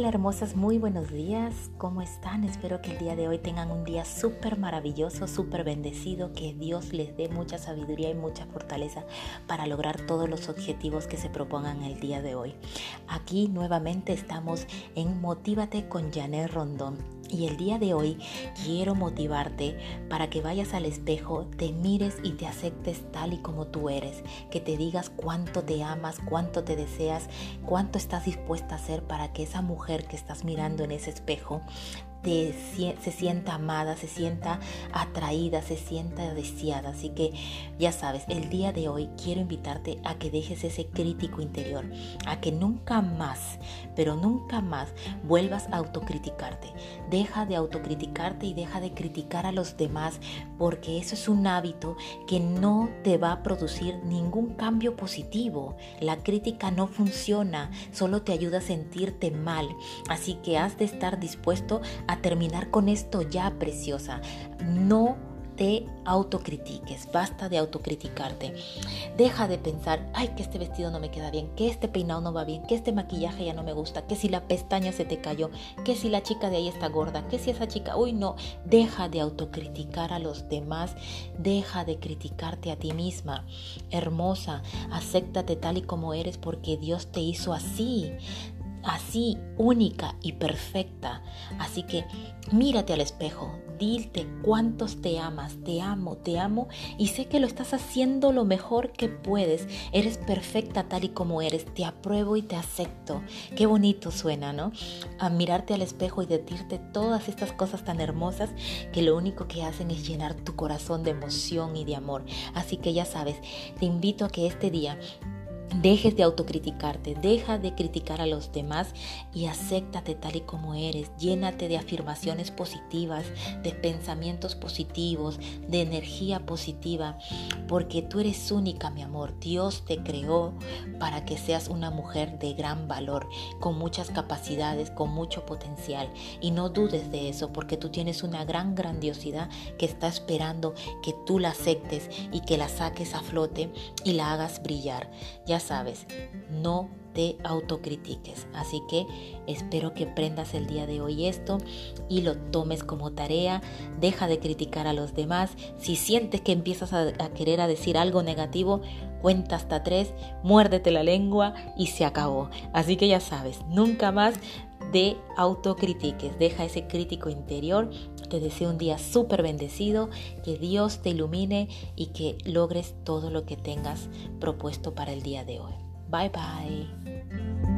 Hola hermosas, muy buenos días. ¿Cómo están? Espero que el día de hoy tengan un día súper maravilloso, súper bendecido, que Dios les dé mucha sabiduría y mucha fortaleza para lograr todos los objetivos que se propongan el día de hoy. Aquí nuevamente estamos en Motívate con Janet Rondón. Y el día de hoy quiero motivarte para que vayas al espejo, te mires y te aceptes tal y como tú eres, que te digas cuánto te amas, cuánto te deseas, cuánto estás dispuesta a hacer para que esa mujer que estás mirando en ese espejo se sienta amada, se sienta atraída, se sienta deseada. Así que ya sabes, el día de hoy quiero invitarte a que dejes ese crítico interior, a que nunca más, pero nunca más vuelvas a autocriticarte. Deja de autocriticarte y deja de criticar a los demás porque eso es un hábito que no te va a producir ningún cambio positivo. La crítica no funciona, solo te ayuda a sentirte mal. Así que has de estar dispuesto terminar con esto ya, preciosa. No te autocritiques, basta de autocriticarte. Deja de pensar, ay, que este vestido no me queda bien, que este peinado no va bien, que este maquillaje ya no me gusta, que si la pestaña se te cayó, que si la chica de ahí está gorda, que si esa chica, uy, no. Deja de autocriticar a los demás, deja de criticarte a ti misma. Hermosa, acéptate tal y como eres porque Dios te hizo así así única y perfecta. Así que mírate al espejo, dite cuántos te amas, te amo, te amo y sé que lo estás haciendo lo mejor que puedes. Eres perfecta tal y como eres, te apruebo y te acepto. Qué bonito suena, ¿no? A mirarte al espejo y decirte todas estas cosas tan hermosas que lo único que hacen es llenar tu corazón de emoción y de amor. Así que ya sabes, te invito a que este día Dejes de autocriticarte, deja de criticar a los demás y acéptate tal y como eres. Llénate de afirmaciones positivas, de pensamientos positivos, de energía positiva, porque tú eres única, mi amor. Dios te creó para que seas una mujer de gran valor, con muchas capacidades, con mucho potencial. Y no dudes de eso, porque tú tienes una gran grandiosidad que está esperando que tú la aceptes y que la saques a flote y la hagas brillar. Ya sabes, no te autocritiques. Así que espero que prendas el día de hoy esto y lo tomes como tarea. Deja de criticar a los demás. Si sientes que empiezas a, querer a decir algo negativo, cuenta hasta tres, muérdete la lengua y se acabó. Así que ya sabes, nunca más de autocritiques. Deja ese crítico interior. Te deseo un día súper bendecido, que Dios te ilumine y que logres todo lo que tengas propuesto para el día de hoy. Bye bye.